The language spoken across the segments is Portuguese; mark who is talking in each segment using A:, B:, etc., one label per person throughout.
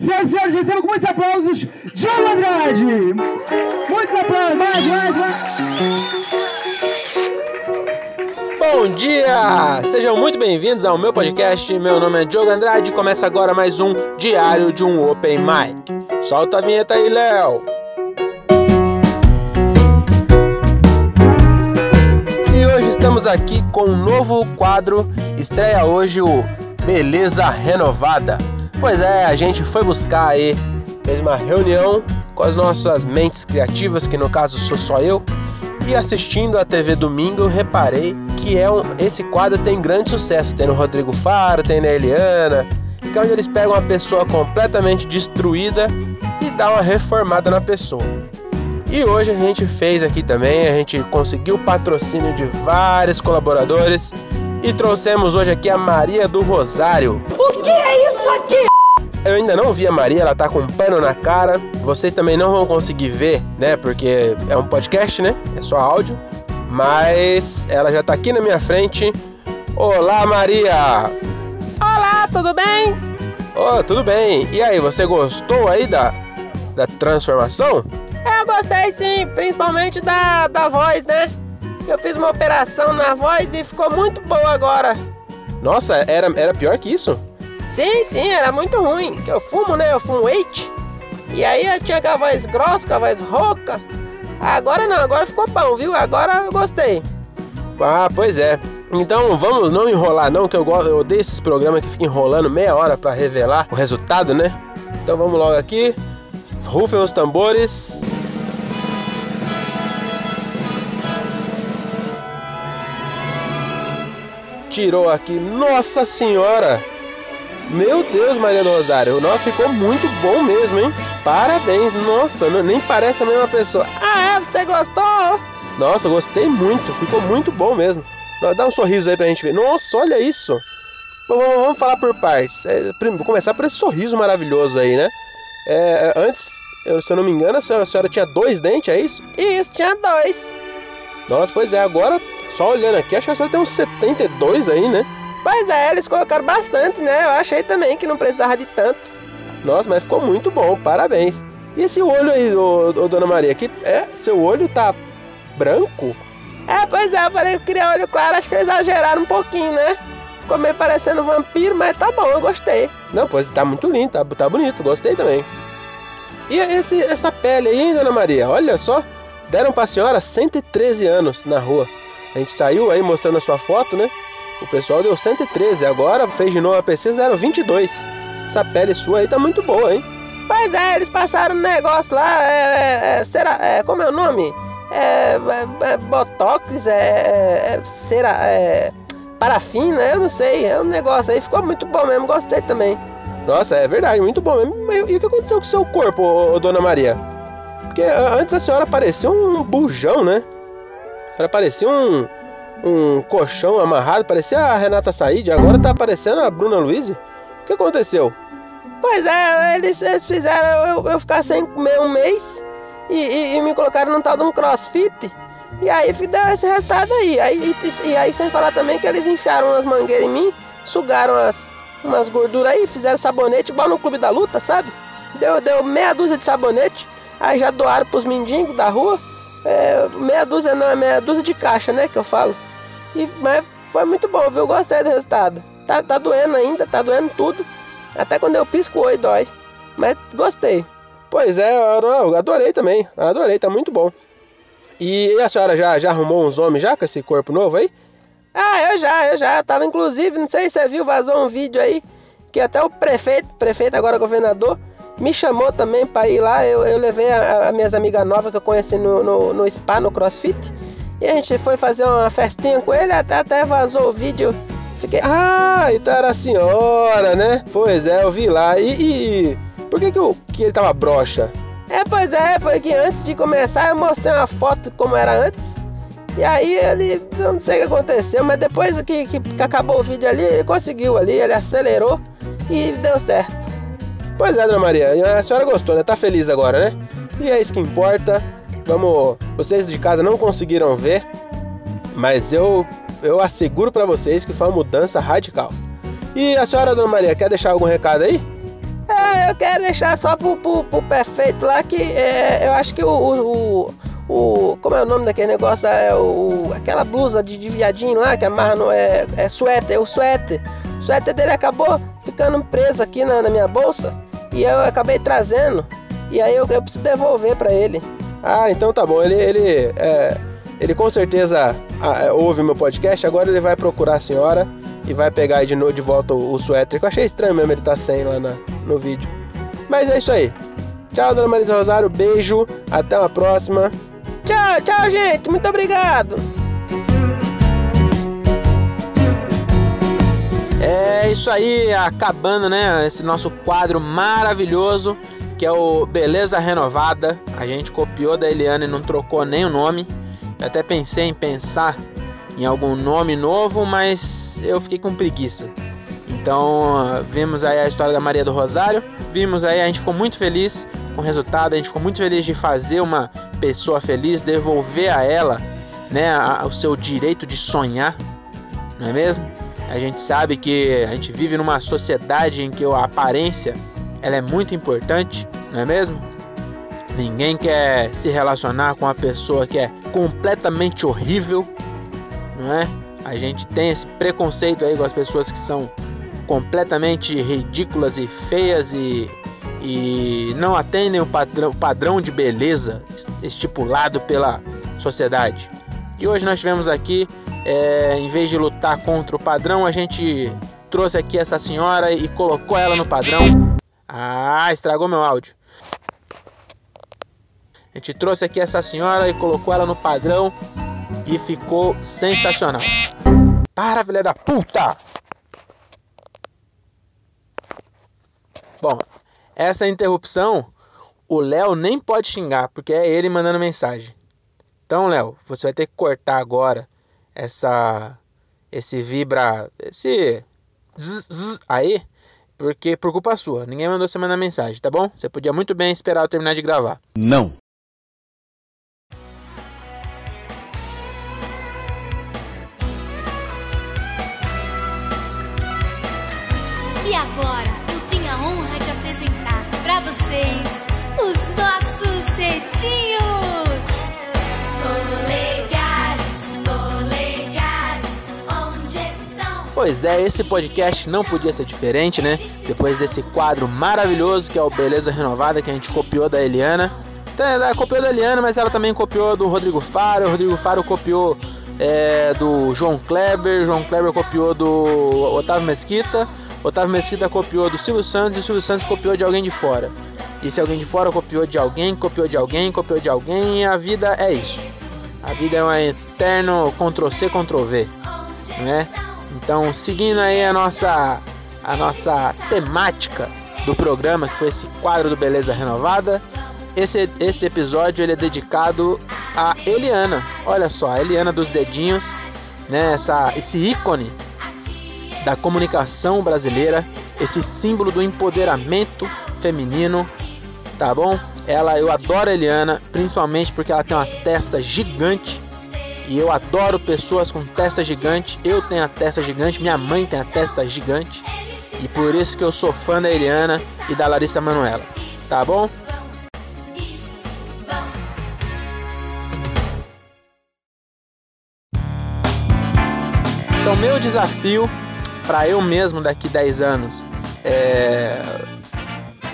A: Senhoras e senhores, recebam com muitos aplausos, Diogo Andrade! Muitos aplausos, mais, mais, mais!
B: Bom dia! Sejam muito bem-vindos ao meu podcast. Meu nome é Diogo Andrade e começa agora mais um Diário de um Open Mic. Solta a vinheta aí, Léo! E hoje estamos aqui com um novo quadro. Estreia hoje o Beleza Renovada. Pois é, a gente foi buscar aí, fez uma reunião com as nossas mentes criativas, que no caso sou só eu, e assistindo a TV Domingo eu reparei que é um, esse quadro tem grande sucesso. Tem no Rodrigo Faro, tem na Eliana, que é onde eles pegam uma pessoa completamente destruída e dá uma reformada na pessoa. E hoje a gente fez aqui também, a gente conseguiu o patrocínio de vários colaboradores e trouxemos hoje aqui a Maria do Rosário.
C: O que é isso aqui?
B: Eu ainda não vi a Maria, ela tá com um pano na cara. Vocês também não vão conseguir ver, né? Porque é um podcast, né? É só áudio. Mas ela já tá aqui na minha frente. Olá, Maria!
D: Olá, tudo bem?
B: Oh, tudo bem. E aí, você gostou aí da, da transformação?
D: Eu gostei sim, principalmente da, da voz, né? Eu fiz uma operação na voz e ficou muito boa agora.
B: Nossa, era, era pior que isso?
D: Sim, sim, era muito ruim. Que eu fumo, né? Eu fumo weight. E aí eu tinha a voz grossa, a voz rouca. Agora não, agora ficou bom, viu? Agora eu gostei.
B: Ah, pois é. Então vamos não enrolar não, que eu, gosto, eu odeio esses programas que ficam enrolando meia hora para revelar o resultado, né? Então vamos logo aqui. Rufem os tambores. Tirou aqui. Nossa senhora! Meu Deus, Maria do Rosário, nossa, ficou muito bom mesmo, hein? Parabéns, nossa, não, nem parece a mesma pessoa.
D: Ah, é? Você gostou?
B: Nossa, gostei muito, ficou muito bom mesmo. Dá um sorriso aí pra gente ver. Nossa, olha isso. Vamos, falar por partes. É, vou começar por esse sorriso maravilhoso aí, né? É, antes, eu, se eu não me engano, a senhora, a senhora tinha dois dentes, é isso?
D: Isso, tinha dois.
B: Nossa, pois é, agora, só olhando aqui, acho que a senhora tem uns 72 aí, né?
D: Pois é, eles colocaram bastante, né? Eu achei também que não precisava de tanto.
B: Nossa, mas ficou muito bom, parabéns. E esse olho aí, ô, ô, Dona Maria, que é, seu olho tá branco?
D: É, pois é, eu falei que queria olho claro, acho que exageraram um pouquinho, né? Ficou meio parecendo vampiro, mas tá bom, eu gostei.
B: Não, pois tá muito lindo, tá, tá bonito, gostei também. E esse, essa pele aí, Dona Maria? Olha só, deram pra senhora 113 anos na rua. A gente saiu aí mostrando a sua foto, né? O pessoal deu 113, agora fez de novo a pesquisa deram 22. Essa pele sua aí tá muito boa, hein?
D: Pois é, eles passaram um negócio lá, é, é, é será, é, como é o nome? É, é, é Botox, é, é, é cera, é, parafina, né? eu não sei, é um negócio aí, ficou muito bom mesmo, gostei também.
B: Nossa, é verdade, muito bom mesmo. E o que aconteceu com o seu corpo, ô, ô, Dona Maria? Porque antes a senhora parecia um bujão, né? Ela parecia um, um colchão amarrado, parecia a Renata Said, agora tá aparecendo a Bruna Luiz. O que aconteceu?
D: Pois é, eles, eles fizeram eu, eu, ficar sem comer um mês e, e, e, me colocaram num tal de um crossfit. E aí deu esse resultado aí. aí e, e, aí sem falar também que eles enfiaram umas mangueiras em mim, sugaram as, umas gorduras aí, fizeram sabonete igual no clube da luta, sabe? Deu, deu meia dúzia de sabonete, aí já doaram pros mendigos da rua. É, meia dúzia não, é meia dúzia de caixa, né, que eu falo. E, mas foi muito bom, viu? Gostei do resultado. Tá, tá doendo ainda, tá doendo tudo. Até quando eu pisco o oi dói. Mas gostei.
B: Pois é, eu adorei também. Adorei, tá muito bom. E a senhora já, já arrumou uns homens já com esse corpo novo aí?
D: Ah, eu já, eu já. Tava inclusive, não sei se você viu, vazou um vídeo aí. Que até o prefeito, prefeito agora governador, me chamou também para ir lá. Eu, eu levei as minhas amigas novas que eu conheci no, no, no spa, no crossfit. E a gente foi fazer uma festinha com ele, até, até vazou o vídeo. Fiquei,
B: ah, então era a senhora, né? Pois é, eu vi lá. E, e por que, que, eu, que ele tava broxa?
D: É, pois é, foi que antes de começar eu mostrei uma foto como era antes. E aí ele, não sei o que aconteceu, mas depois que, que, que acabou o vídeo ali, ele conseguiu ali, ele acelerou e deu certo.
B: Pois é, Dona Maria, a senhora gostou, né? Tá feliz agora, né? E é isso que importa. Vamos, vocês de casa não conseguiram ver, mas eu eu asseguro para vocês que foi uma mudança radical. E a senhora, Dona Maria, quer deixar algum recado aí?
D: É, eu quero deixar só pro, pro, pro perfeito lá que é, eu acho que o, o, o, Como é o nome daquele negócio? É o, aquela blusa de, de viadinho lá que amarra no. É, é suéter, o suéter. O suéter dele acabou ficando preso aqui na, na minha bolsa e eu acabei trazendo. E aí eu, eu preciso devolver para ele.
B: Ah, então tá bom. Ele, ele, é, ele com certeza ah, ouve meu podcast. Agora ele vai procurar a senhora e vai pegar de novo de volta o, o suéter. Que eu achei estranho mesmo ele tá sem lá na, no vídeo. Mas é isso aí. Tchau, dona Marisa Rosário. Beijo. Até uma próxima.
D: Tchau, tchau, gente. Muito obrigado.
E: É isso aí, acabando, né? Esse nosso quadro maravilhoso que é o Beleza Renovada. A gente copiou da Eliana e não trocou nem o nome. Eu até pensei em pensar em algum nome novo, mas eu fiquei com preguiça. Então, vimos aí a história da Maria do Rosário, vimos aí, a gente ficou muito feliz com o resultado, a gente ficou muito feliz de fazer uma pessoa feliz, devolver a ela, né, a, o seu direito de sonhar, não é mesmo? A gente sabe que a gente vive numa sociedade em que a aparência ela é muito importante, não é mesmo? Ninguém quer se relacionar com uma pessoa que é completamente horrível, não é? A gente tem esse preconceito aí com as pessoas que são completamente ridículas e feias e, e não atendem o padrão, o padrão de beleza estipulado pela sociedade. E hoje nós tivemos aqui, é, em vez de lutar contra o padrão, a gente trouxe aqui essa senhora e colocou ela no padrão. Ah, estragou meu áudio. A gente trouxe aqui essa senhora e colocou ela no padrão e ficou sensacional. Para, filha da puta! Bom, essa interrupção o Léo nem pode xingar, porque é ele mandando mensagem. Então, Léo, você vai ter que cortar agora essa esse vibra, esse zzz, zzz, aí porque por culpa sua. Ninguém mandou você mandar mensagem, tá bom? Você podia muito bem esperar eu terminar de gravar.
A: Não.
F: E agora eu tenho a honra de apresentar para vocês os nossos dedinhos.
E: Pois é, esse podcast não podia ser diferente, né? Depois desse quadro maravilhoso que é o Beleza Renovada, que a gente copiou da Eliana. Então, ela copiou da Eliana, mas ela também copiou do Rodrigo Faro. O Rodrigo Faro copiou é, do João Kleber. João Kleber copiou do Otávio Mesquita. Otávio Mesquita copiou do Silvio Santos e o Silvio Santos copiou de alguém de fora. E se alguém de fora copiou de alguém, copiou de alguém, copiou de alguém, e a vida é isso. A vida é um eterno Ctrl-C, Ctrl-V, né? Então, seguindo aí a nossa a nossa temática do programa, que foi esse quadro do Beleza Renovada, esse, esse episódio ele é dedicado a Eliana. Olha só, a Eliana dos dedinhos, né? Essa, esse ícone da comunicação brasileira, esse símbolo do empoderamento feminino, tá bom? Ela, eu adoro a Eliana, principalmente porque ela tem uma testa gigante e eu adoro pessoas com testa gigante. Eu tenho a testa gigante, minha mãe tem a testa gigante. E por isso que eu sou fã da Eliana e da Larissa Manuela. Tá bom? Então, meu desafio para eu mesmo daqui 10 anos é.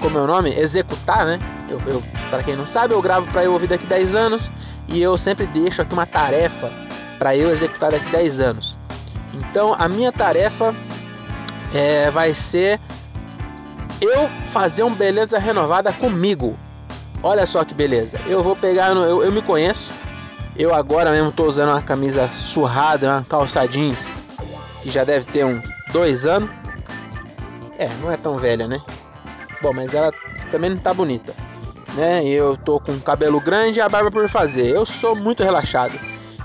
E: Como é o nome? Executar, né? Eu, eu, para quem não sabe, eu gravo para eu ouvir daqui 10 anos e eu sempre deixo aqui uma tarefa para eu executar daqui 10 anos. Então a minha tarefa é, vai ser eu fazer um beleza renovada comigo. Olha só que beleza. Eu vou pegar, no, eu, eu me conheço. Eu agora mesmo estou usando uma camisa surrada, uma calça jeans que já deve ter uns dois anos. É, não é tão velha, né? Bom, mas ela também não tá bonita né? Eu tô com cabelo grande e a barba por fazer. Eu sou muito relaxado.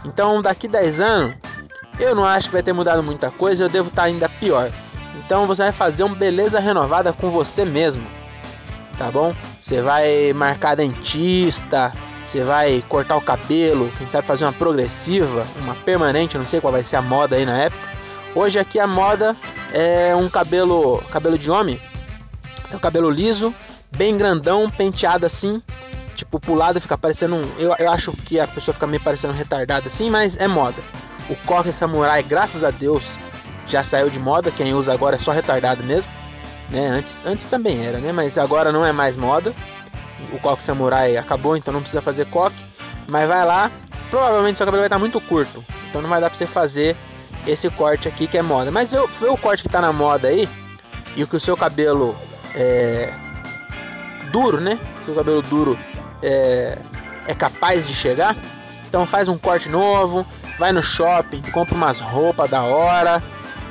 E: Então, daqui 10 anos, eu não acho que vai ter mudado muita coisa, eu devo estar tá ainda pior. Então, você vai fazer uma beleza renovada com você mesmo. Tá bom? Você vai marcar dentista, você vai cortar o cabelo, quem sabe fazer uma progressiva, uma permanente, não sei qual vai ser a moda aí na época. Hoje aqui a moda é um cabelo, cabelo de homem É o cabelo liso, bem grandão, penteado assim. Tipo, pro lado fica parecendo um. Eu, eu acho que a pessoa fica meio parecendo retardada assim, mas é moda. O coque samurai, graças a Deus, já saiu de moda. Quem usa agora é só retardado mesmo. Né? Antes, antes também era, né? Mas agora não é mais moda. O coque samurai acabou, então não precisa fazer coque. Mas vai lá, provavelmente seu cabelo vai estar muito curto. Então não vai dar pra você fazer esse corte aqui que é moda. Mas vê o corte que tá na moda aí. E o que o seu cabelo é duro, né? Seu cabelo duro é, é capaz de chegar. Então faz um corte novo, vai no shopping, compra umas roupas da hora,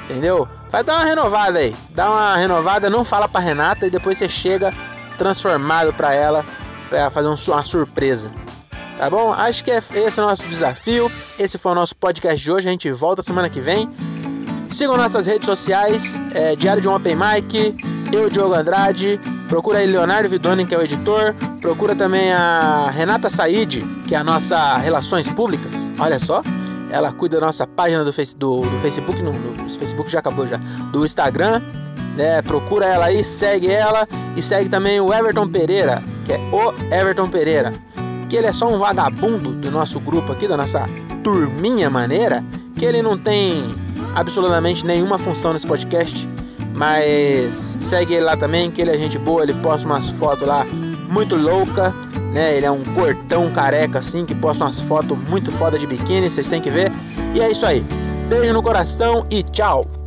E: entendeu? Vai dar uma renovada aí, dá uma renovada, não fala pra Renata e depois você chega transformado pra ela pra fazer uma surpresa. Tá bom? Acho que é esse é o nosso desafio. Esse foi o nosso podcast de hoje. A gente volta semana que vem. Sigam nossas redes sociais, é, Diário de um Open Mic, eu, Diogo Andrade. Procura aí Leonardo Vidoni, que é o editor. Procura também a Renata Said, que é a nossa Relações Públicas. Olha só. Ela cuida da nossa página do, face, do, do Facebook, no, no, Facebook já acabou já, do Instagram, né? Procura ela aí, segue ela e segue também o Everton Pereira, que é o Everton Pereira, que ele é só um vagabundo do nosso grupo aqui, da nossa turminha maneira, que ele não tem absolutamente nenhuma função nesse podcast, mas segue ele lá também, que ele é gente boa, ele posta umas fotos lá muito louca, né? Ele é um cortão careca assim que posta umas fotos muito foda de biquíni, vocês têm que ver. E é isso aí. Beijo no coração e tchau.